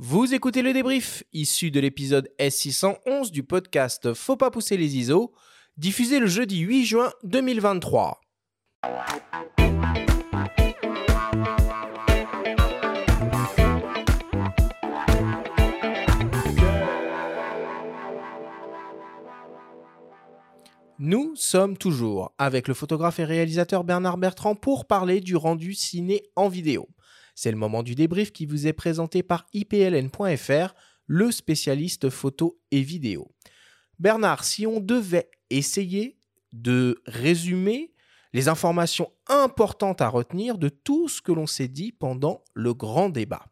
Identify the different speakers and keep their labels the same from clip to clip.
Speaker 1: Vous écoutez le débrief, issu de l'épisode S611 du podcast Faut pas pousser les ISO, diffusé le jeudi 8 juin 2023. Nous sommes toujours avec le photographe et réalisateur Bernard Bertrand pour parler du rendu ciné en vidéo. C'est le moment du débrief qui vous est présenté par ipln.fr, le spécialiste photo et vidéo. Bernard, si on devait essayer de résumer les informations importantes à retenir de tout ce que l'on s'est dit pendant le grand débat.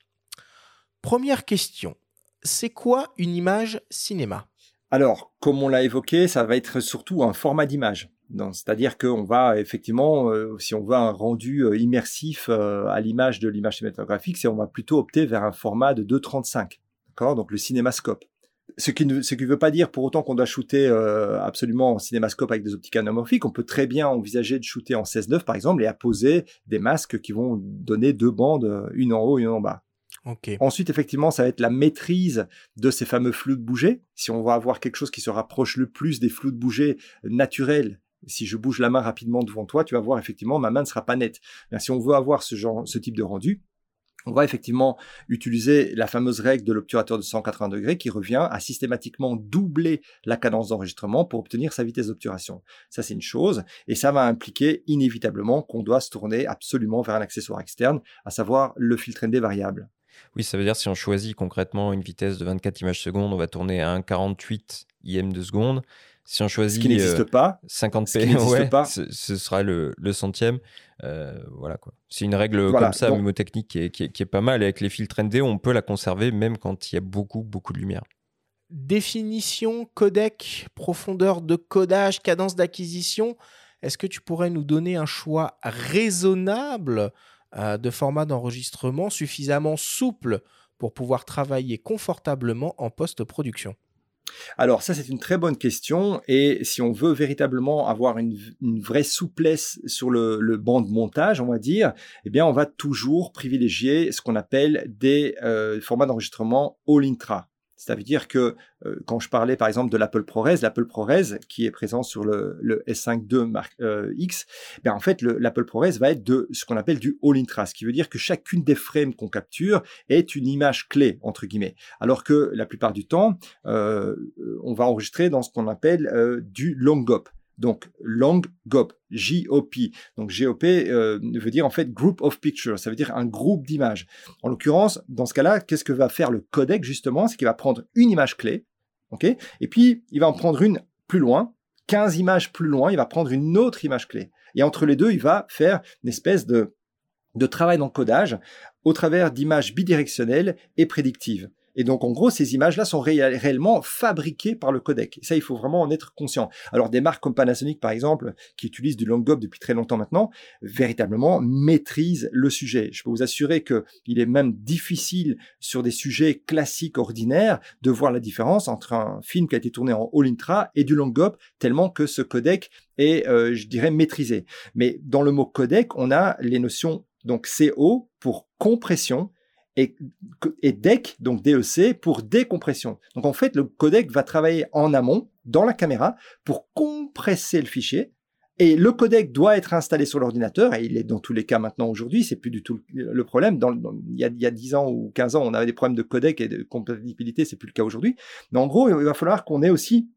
Speaker 1: Première question, c'est quoi une image cinéma?
Speaker 2: Alors, comme on l'a évoqué, ça va être surtout un format d'image. C'est-à-dire qu'on va effectivement, euh, si on veut un rendu euh, immersif euh, à l'image de l'image cinématographique, c'est on va plutôt opter vers un format de 2.35, d'accord? Donc le cinémascope. Ce qui ne ce qui veut pas dire pour autant qu'on doit shooter absolument en cinémascope avec des optiques anamorphiques. On peut très bien envisager de shooter en 16.9 par exemple et apposer des masques qui vont donner deux bandes, une en haut, une en bas. Ensuite, effectivement, ça va être la maîtrise de ces fameux flous de bouger. Si on va avoir quelque chose qui se rapproche le plus des flous de bouger naturels, si je bouge la main rapidement devant toi, tu vas voir effectivement ma main ne sera pas nette. si on veut avoir ce genre, ce type de rendu, on va effectivement utiliser la fameuse règle de l'obturateur de 180 degrés qui revient à systématiquement doubler la cadence d'enregistrement pour obtenir sa vitesse d'obturation. Ça, c'est une chose. Et ça va impliquer inévitablement qu'on doit se tourner absolument vers un accessoire externe, à savoir le filtre ND variable.
Speaker 3: Oui, ça veut dire si on choisit concrètement une vitesse de 24 images secondes, on va tourner à 1,48 IM de seconde. Si on choisit
Speaker 2: ce qui n'existe pas,
Speaker 3: 50p, pas. Ce, sera le, centième. Euh, voilà quoi. C'est une règle comme ça, mnémotechnique, qui est, qui, est, pas mal. Et avec les filtres ND, on peut la conserver même quand il y a beaucoup, beaucoup de lumière.
Speaker 1: Définition, codec, profondeur de codage, cadence d'acquisition. Est-ce que tu pourrais nous donner un choix raisonnable euh, de format d'enregistrement suffisamment souple pour pouvoir travailler confortablement en post-production?
Speaker 2: Alors ça c'est une très bonne question et si on veut véritablement avoir une, vraie souplesse sur le, banc de montage, on va dire, eh bien on va toujours privilégier ce qu'on appelle des euh, formats d'enregistrement all-intra. Ça veut dire que euh, quand je parlais par exemple de l'Apple ProRes, l'Apple ProRes qui est présent sur le, S5 II Mark euh, X, ben en fait l'Apple ProRes va être de ce qu'on appelle du all-in-trace, qui veut dire que chacune des frames qu'on capture est une image clé entre guillemets, alors que la plupart du temps euh, on va enregistrer dans ce qu'on appelle du long GOP. Donc, long GOP. Donc, GOP euh, veut dire en fait group of pictures, ça veut dire un groupe d'images. En l'occurrence, dans ce cas-là, qu'est-ce que va faire le codec justement? C'est qu'il va prendre une image clé, ok? Et puis, il va en prendre une plus loin, 15 images plus loin, il va prendre une autre image clé. Et entre les deux, il va faire une espèce de travail d'encodage au travers d'images bidirectionnelles et prédictives. Et donc, en gros, ces images-là sont réellement fabriquées par le codec. ça, il faut vraiment en être conscient. Alors, des marques comme Panasonic, par exemple, qui utilisent du long GOP depuis très longtemps maintenant, véritablement maîtrisent le sujet. Je peux vous assurer qu'il est même difficile sur des sujets classiques, ordinaires, de voir la différence entre un film qui a été tourné en All Intra et du long GOP, tellement que ce codec est, euh, je dirais, maîtrisé. Mais dans le mot codec, on a les notions donc CO pour compression et, DEC, donc DEC, pour décompression. Donc en fait, le codec va travailler en amont, dans la caméra, pour compresser le fichier. Et le codec doit être installé sur l'ordinateur, et il est dans tous les cas maintenant aujourd'hui, c'est plus du tout le problème. Il, y a, il y a 10 ans ou 15 ans, on avait des problèmes de codec et de compatibilité, c'est plus le cas aujourd'hui. Mais en gros, il va falloir qu'on ait aussi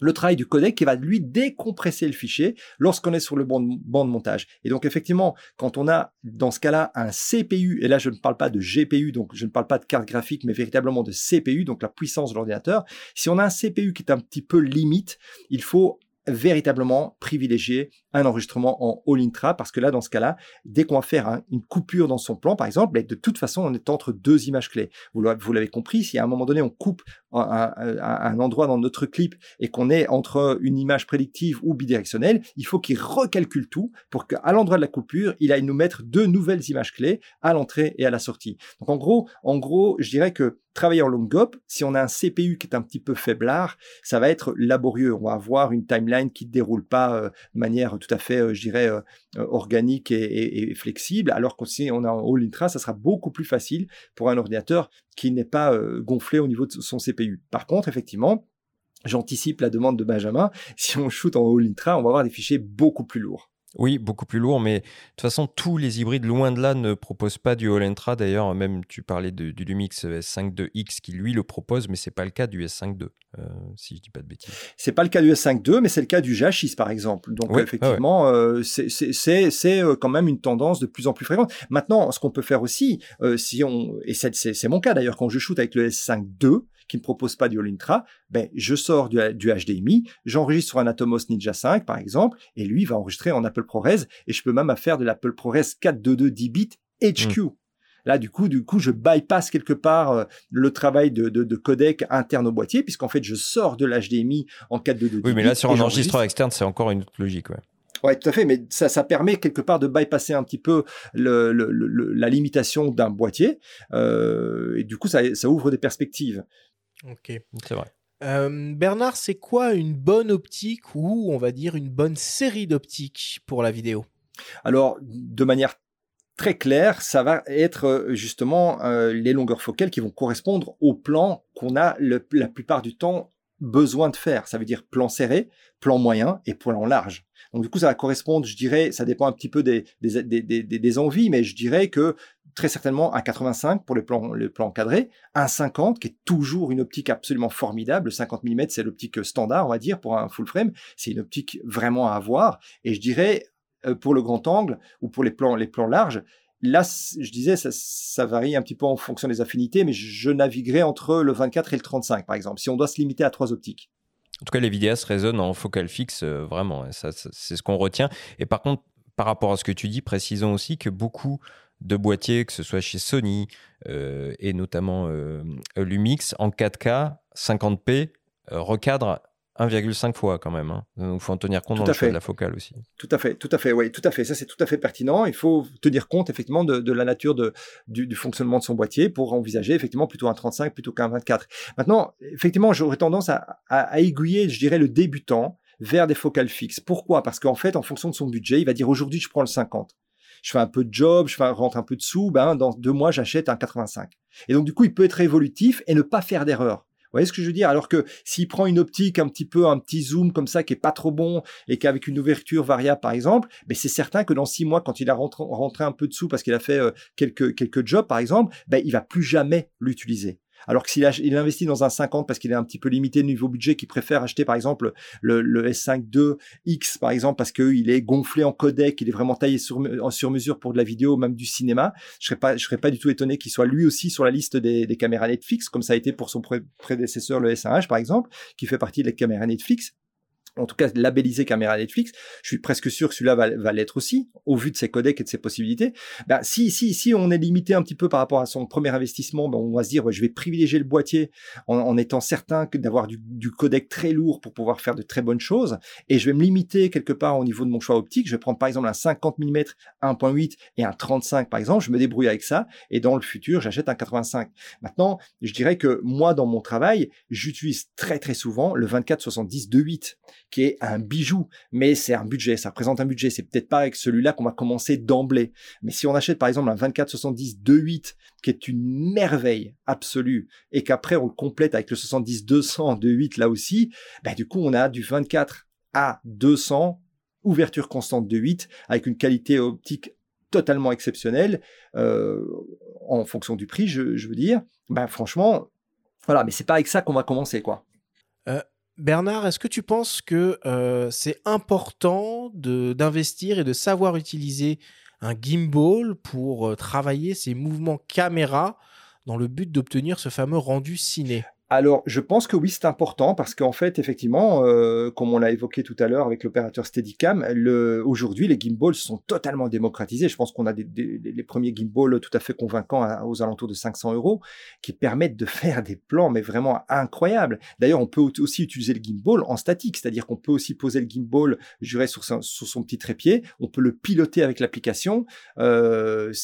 Speaker 2: le travail du codec qui va lui décompresser le fichier lorsqu'on est sur le banc de, montage. Et donc effectivement, quand on a dans ce cas-là un CPU, et là je ne parle pas de GPU, donc je ne parle pas de carte graphique, mais véritablement de CPU, donc la puissance de l'ordinateur, si on a un CPU qui est un petit peu limite, il faut véritablement privilégier un enregistrement en all intra parce que là, dans ce cas-là, dès qu'on va faire une coupure dans son plan, par exemple, ben, de toute façon, on est entre deux images clés. Vous l'avez compris, si à un moment donné, on coupe un, un, endroit dans notre clip et qu'on est entre une image prédictive ou bidirectionnelle, il faut qu'il recalcule tout pour qu'à l'endroit de la coupure, il aille nous mettre deux nouvelles images clés à l'entrée et à la sortie. Donc en gros, en gros, je dirais que travailler en long GOP, si on a un CPU qui est un petit peu faiblard, ça va être laborieux. On va avoir une timeline qui ne déroule pas de manière tout à fait, je dirais, organique et, flexible. Alors que si on a un All Intra, ça sera beaucoup plus facile pour un ordinateur qui n'est pas gonflé au niveau de son CPU. Par contre, effectivement, j'anticipe la demande de Benjamin. Si on shoot en All Intra, on va avoir des fichiers beaucoup plus lourds.
Speaker 3: Oui, beaucoup plus lourd, mais de toute façon, tous les hybrides, loin de là, ne proposent pas du All Intra. D'ailleurs, même tu parlais du Lumix S5.2X qui, lui, le propose, mais c'est pas le cas du S5.2, euh, si je dis pas de bêtises.
Speaker 2: C'est pas le cas du S5.2, mais c'est le cas du GH6, par exemple. Donc, effectivement, euh, c'est euh, quand même une tendance de plus en plus fréquente. Maintenant, ce qu'on peut faire aussi, si on, et c'est mon cas d'ailleurs, quand je shoot avec le S5.2, qui ne propose pas du All Intra, ben, je sors du, HDMI, j'enregistre sur un Atomos Ninja 5 par exemple, et lui va enregistrer en Apple ProRes, et je peux même faire de l'Apple ProRes 422 10 bits HQ. Hmm. Là, du coup, du coup, je bypass quelque part euh, le travail de, codec interne au boîtier, puisqu'en fait, je sors de l'HDMI en 422
Speaker 3: Oui, mais là, sur un enregistreur externe, c'est encore une autre logique, ouais.
Speaker 2: Ouais, tout à fait, mais ça, ça permet quelque part de bypasser un petit peu le, la limitation d'un boîtier, euh, et du coup, ça, ça ouvre des perspectives.
Speaker 1: Ok. C'est vrai. Euh, Bernard, c'est quoi une bonne optique ou on va dire une bonne série d'optiques pour la vidéo?
Speaker 2: Alors, de manière très claire, ça va être euh, justement euh, les longueurs focales qui vont correspondre au plan qu'on a la plupart du temps besoin de faire. Ça veut dire plan serré, plan moyen et plan large. Donc du coup, ça va correspondre, je dirais, ça dépend un petit peu des, des, des, des envies, mais je dirais que très certainement un 85 pour le plan, le plan cadré, un 50 qui est toujours une optique absolument formidable. Le 50 mm, c'est l'optique standard, on va dire, pour un full frame. C'est une optique vraiment à avoir. Et je dirais, euh, pour le grand angle ou pour les plans, les plans larges, là, je disais, ça, varie un petit peu en fonction des affinités, mais je, naviguerai entre le 24 et le 35, par exemple, si on doit se limiter à trois optiques.
Speaker 3: En tout cas, les vidéastes résonnent en focal fixe, euh, vraiment. Ça, c'est ce qu'on retient. Et par contre, par rapport à ce que tu dis, précisons aussi que beaucoup de boîtiers, que ce soit chez Sony euh, et notamment euh, Lumix, en 4K, 50p, euh, recadre 1,5 fois quand même. Hein. Donc, il faut en tenir compte dans le choix de la focale aussi.
Speaker 2: Tout à fait, tout à fait, oui, tout à fait. Ça, c'est tout à fait pertinent. Il faut tenir compte effectivement de, la nature de, du, fonctionnement de son boîtier pour envisager effectivement plutôt un 35 plutôt qu'un 24. Maintenant, effectivement, j'aurais tendance à, à, aiguiller, je dirais, le débutant vers des focales fixes. Pourquoi? Parce qu'en fait, en fonction de son budget, il va dire aujourd'hui, je prends le 50 je fais un peu de job, je rentre un peu de sous, ben, dans deux mois, j'achète un 85. Et donc, du coup, il peut être évolutif et ne pas faire d'erreur. Vous voyez ce que je veux dire? Alors que s'il prend une optique un petit peu, un petit zoom comme ça qui est pas trop bon et qu'avec une ouverture variable par exemple, ben c'est certain que dans six mois, quand il a rentré, un peu de sous parce qu'il a fait euh, quelques quelques jobs par exemple, ben il va plus jamais l'utiliser. Alors que s'il il investit dans un 50 parce qu'il est un petit peu limité niveau budget, qu'il préfère acheter par exemple le, S5 2X par exemple parce qu'il est gonflé en codec, il est vraiment taillé sur, sur mesure pour de la vidéo, même du cinéma, je serais pas, je serais pas du tout étonné qu'il soit lui aussi sur la liste des, des caméras Netflix, comme ça a été pour son prédécesseur le S1H par exemple, qui fait partie des caméras Netflix en tout cas labellisé caméra Netflix, je suis presque sûr que celui-là va, l'être aussi, au vu de ses codecs et de ses possibilités. Ben, si, si, si on est limité un petit peu par rapport à son premier investissement, ben, on va se dire, je vais privilégier le boîtier en, étant certain d'avoir du, du, codec très lourd pour pouvoir faire de très bonnes choses, et je vais me limiter quelque part au niveau de mon choix optique. Je vais prendre par exemple un 50 mm 1.8 et un 35 par exemple, je me débrouille avec ça, et dans le futur, j'achète un 85. Maintenant, je dirais que moi, dans mon travail, j'utilise très très souvent le 24-70 2.8 qui est un bijou, mais c'est un budget, ça représente un budget. C'est peut-être pas avec celui-là qu'on va commencer d'emblée. Mais si on achète par exemple un 24-70 2.8, qui est une merveille absolue, et qu'après on le complète avec le 70-200 2.8 là aussi, bah, du coup on a du 24 à 200, ouverture constante de 8, avec une qualité optique totalement exceptionnelle, euh, en fonction du prix, je, veux dire. Ben franchement, voilà, mais c'est pas avec ça qu'on va commencer, quoi.
Speaker 1: Euh, Bernard, est-ce que tu penses que euh, c'est important d'investir et de savoir utiliser un gimbal pour euh, travailler ses mouvements caméra dans le but d'obtenir ce fameux rendu ciné?
Speaker 2: Alors, je pense que oui, c'est important parce qu'en fait, effectivement, euh, comme on l'a évoqué tout à l'heure avec l'opérateur Steadicam, aujourd'hui, les gimbals sont totalement démocratisés. Je pense qu'on a des, les premiers gimbals tout à fait convaincants aux alentours de 500 euros qui permettent de faire des plans, mais vraiment incroyables. D'ailleurs, on peut aussi utiliser le gimbal en statique, c'est-à-dire qu'on peut aussi poser le gimbal, je dirais, sur, son, petit trépied. On peut le piloter avec l'application. Euh,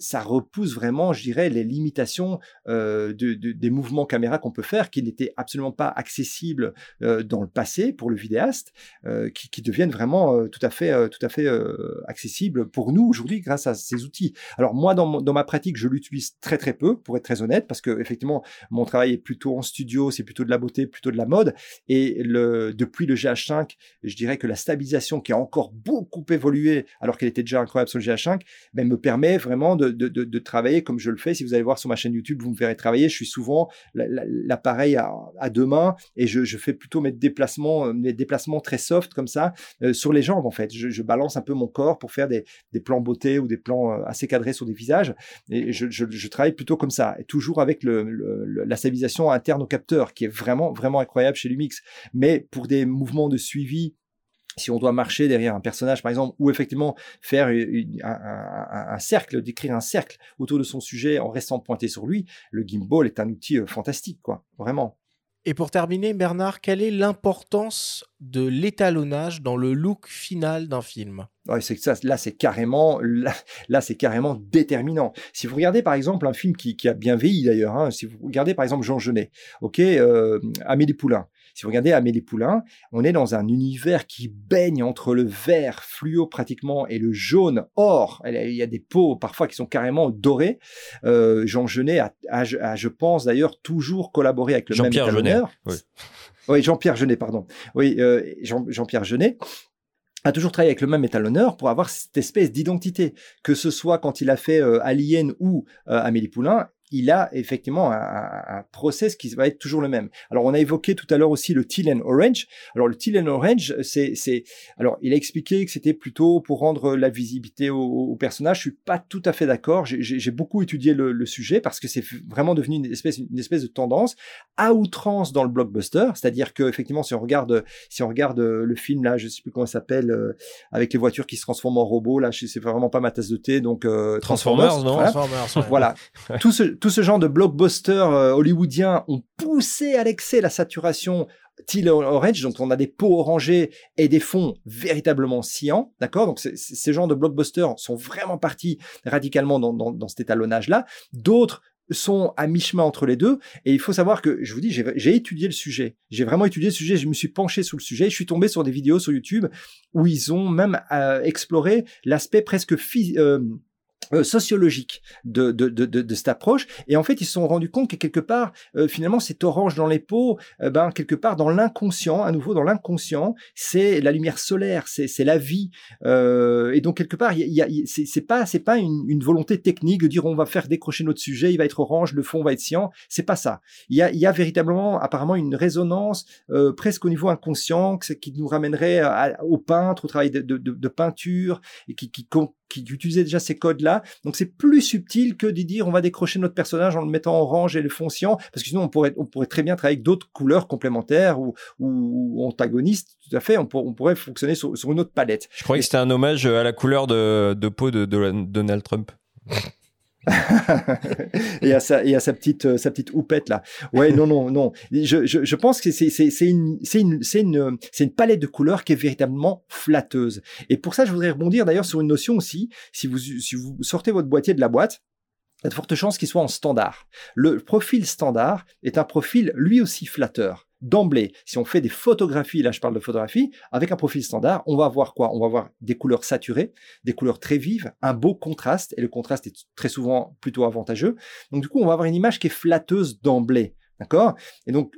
Speaker 2: ça repousse vraiment, je dirais, les limitations euh, de, des mouvements caméra qu'on peut faire, qui n'étaient absolument pas accessibles dans le passé pour le vidéaste, qui, qui, deviennent vraiment tout à fait, tout à fait accessibles pour nous aujourd'hui grâce à ces outils. Alors moi, dans, dans ma pratique, je l'utilise très très peu, pour être très honnête, parce que effectivement, mon travail est plutôt en studio, c'est plutôt de la beauté, plutôt de la mode, et le, depuis le GH5, je dirais que la stabilisation qui a encore beaucoup évolué, alors qu'elle était déjà incroyable sur le GH5, ben, me permet vraiment de, de, travailler comme je le fais. Si vous allez voir sur ma chaîne YouTube, vous me verrez travailler. Je suis souvent l'appareil à, à, deux mains et je, je, fais plutôt mes déplacements, mes déplacements très soft comme ça euh, sur les jambes en fait. Je, je, balance un peu mon corps pour faire des, des plans beauté ou des plans euh, assez cadrés sur des visages et je, je travaille plutôt comme ça et toujours avec le, la stabilisation interne au capteur qui est vraiment vraiment incroyable chez Lumix. Mais pour des mouvements de suivi si on doit marcher derrière un personnage, par exemple, ou effectivement faire un, cercle, décrire un cercle autour de son sujet en restant pointé sur lui, le gimbal est un outil euh, fantastique, quoi, vraiment.
Speaker 1: Et pour terminer, Bernard, quelle est l'importance de l'étalonnage dans le look final d'un film?
Speaker 2: Ouais, c'est ça. Là, c'est carrément, là, c'est carrément déterminant. Si vous regardez par exemple un film qui, a bien vieilli d'ailleurs, hein, si vous regardez par exemple Jean Genet, ok, euh, Amélie Poulain, si vous regardez Amélie Poulain, on est dans un univers qui baigne entre le vert fluo pratiquement et le jaune or. Il y a des peaux parfois qui sont carrément dorées. Euh, Jean Genet a, je pense d'ailleurs, toujours collaboré avec le
Speaker 3: même
Speaker 2: Jean-Pierre
Speaker 3: Genet. Oui,
Speaker 2: oui Jean-Pierre Genet, pardon. Oui, euh, Jean, Jean-Pierre Genet a toujours travaillé avec le même étalonneur pour avoir cette espèce d'identité, que ce soit quand il a fait euh, Alien ou euh, Amélie Poulain, il a effectivement un, process qui va être toujours le même. Alors, on a évoqué tout à l'heure aussi le teal and orange. Alors, le teal and orange, c'est, c'est, alors, il a expliqué que c'était plutôt pour rendre la visibilité au, personnage. Je suis pas tout à fait d'accord. J'ai, beaucoup étudié le, sujet parce que c'est vraiment devenu une espèce, une espèce de tendance à outrance dans le blockbuster. C'est-à-dire que, effectivement, si on regarde, si on regarde le film là, je sais plus comment ça s'appelle, euh, avec les voitures qui se transforment en robots, là, c'est vraiment pas ma tasse de thé, donc euh,
Speaker 3: Transformers, non
Speaker 2: Transformers, voilà. tout ce tout ce genre de blockbusters euh, hollywoodiens ont poussé à l'excès la saturation teal orange, donc on a des peaux orangées et des fonds véritablement sciants, d'accord? Donc ces genres de blockbusters sont vraiment partis radicalement dans, cet étalonnage-là. D'autres sont à mi-chemin entre les deux. Et il faut savoir que, je vous dis, j'ai étudié le sujet. J'ai vraiment étudié le sujet. Je me suis penché sur le sujet. Je suis tombé sur des vidéos sur YouTube où ils ont même euh, exploré l'aspect presque euh, euh, sociologique de, de, de, de, cette approche. Et en fait, ils se sont rendus compte que quelque part, euh, finalement, cet orange dans les peaux, euh, ben, quelque part dans l'inconscient, à nouveau dans l'inconscient, c'est la lumière solaire, c'est la vie. et donc, quelque part, y a, c'est pas, c'est pas une, une, volonté technique de dire on va faire décrocher notre sujet, il va être orange, le fond va être cyan. C'est pas ça. Il y a, y a véritablement, apparemment, une résonance presque au niveau inconscient qui nous ramènerait au peintre, au travail de, de, de peinture, et qui, qui, qui utilisait déjà ces codes-là. Donc c'est plus subtil que de dire on va décrocher notre personnage en le mettant orange et le fonciant, parce que sinon on pourrait, on pourrait très bien travailler avec d'autres couleurs complémentaires ou, ou, antagonistes. Tout à fait, on, pourrait fonctionner sur, sur, une autre palette.
Speaker 3: Je croyais que c'était un hommage à la couleur de, de peau de Donald Trump.
Speaker 2: et à sa, sa petite, euh, sa petite houppette là. Ouais, non, non, non. Je, pense que c'est une palette de couleurs qui est véritablement flatteuse. Et pour ça, je voudrais rebondir d'ailleurs sur une notion aussi. Si vous, si vous sortez votre boîtier de la boîte, il y a de fortes chances qu'il soit en standard. Le profil standard est un profil lui aussi flatteur d'emblée, si on fait des photographies, là je parle de photographie, avec un profil standard, on va voir quoi? On va voir des couleurs saturées, des couleurs très vives, un beau contraste, et le contraste est très souvent plutôt avantageux. Donc du coup, on va avoir une image qui est flatteuse d'emblée. D'accord? Et donc,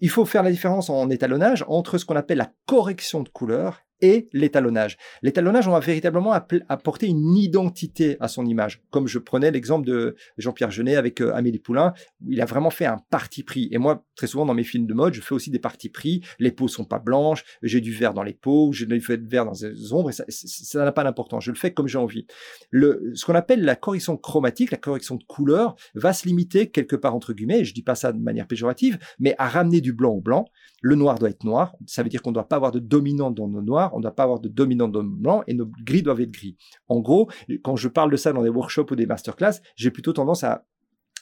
Speaker 2: il faut faire la différence en étalonnage entre ce qu'on appelle la correction de couleur et l'étalonnage. L'étalonnage, on va véritablement apporter une identité à son image. Comme je prenais l'exemple de Jean-Pierre Genet avec euh, Amélie Poulain, où il a vraiment fait un parti pris. Et moi, très souvent dans mes films de mode, je fais aussi des partis pris. Les peaux sont pas blanches, j'ai du vert dans les peaux, j'ai du vert dans les ombres, et ça n'a pas d'importance. Je le fais comme j'ai envie. Ce qu'on appelle la correction chromatique, la correction de couleur, va se limiter quelque part entre guillemets, je dis pas ça de manière péjorative, mais à ramener du blanc au blanc. Le noir doit être noir. Ça veut dire qu'on ne doit pas avoir de dominante dans nos noirs on ne doit pas avoir de dominant dans blanc et nos gris doivent être gris. En gros, quand je parle de ça dans des workshops ou des masterclass, j'ai plutôt tendance à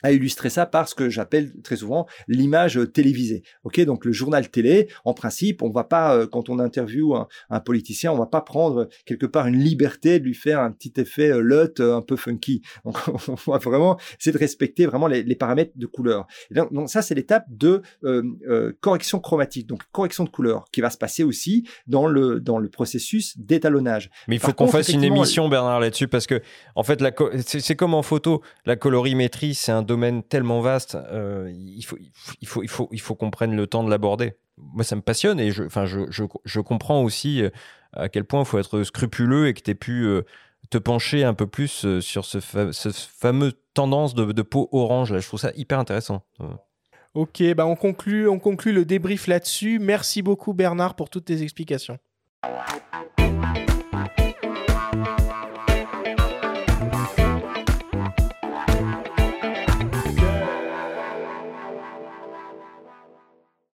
Speaker 2: à illustrer ça par ce que j'appelle très souvent l'image télévisée. Ok, donc le journal télé, en principe, on va pas euh, quand on interviewe un, un, politicien, on va pas prendre quelque part une liberté de lui faire un petit effet euh, LUT euh, un peu funky. Donc on va vraiment essayer de respecter vraiment les, les paramètres de couleur. donc, donc, ça c'est l'étape de correction chromatique, donc correction de couleur, qui va se passer aussi dans le dans le processus d'étalonnage.
Speaker 3: Mais il faut qu'on fasse une émission Bernard là-dessus parce que en fait c'est comme en photo, la colorimétrie c'est un tellement vaste, euh, il, faut, il, faut, il, faut, il faut qu'on prenne le temps de l'aborder. Moi, ça me passionne et je, enfin, je, je, je comprends aussi euh, à quel point il faut être scrupuleux et que tu aies pu euh, te pencher un peu plus sur ce, fameux tendance de, de, peau orange. Là. Je trouve ça hyper intéressant.
Speaker 1: Ok, bah on, conclut, on conclut le débrief là-dessus. Merci beaucoup Bernard pour toutes tes explications.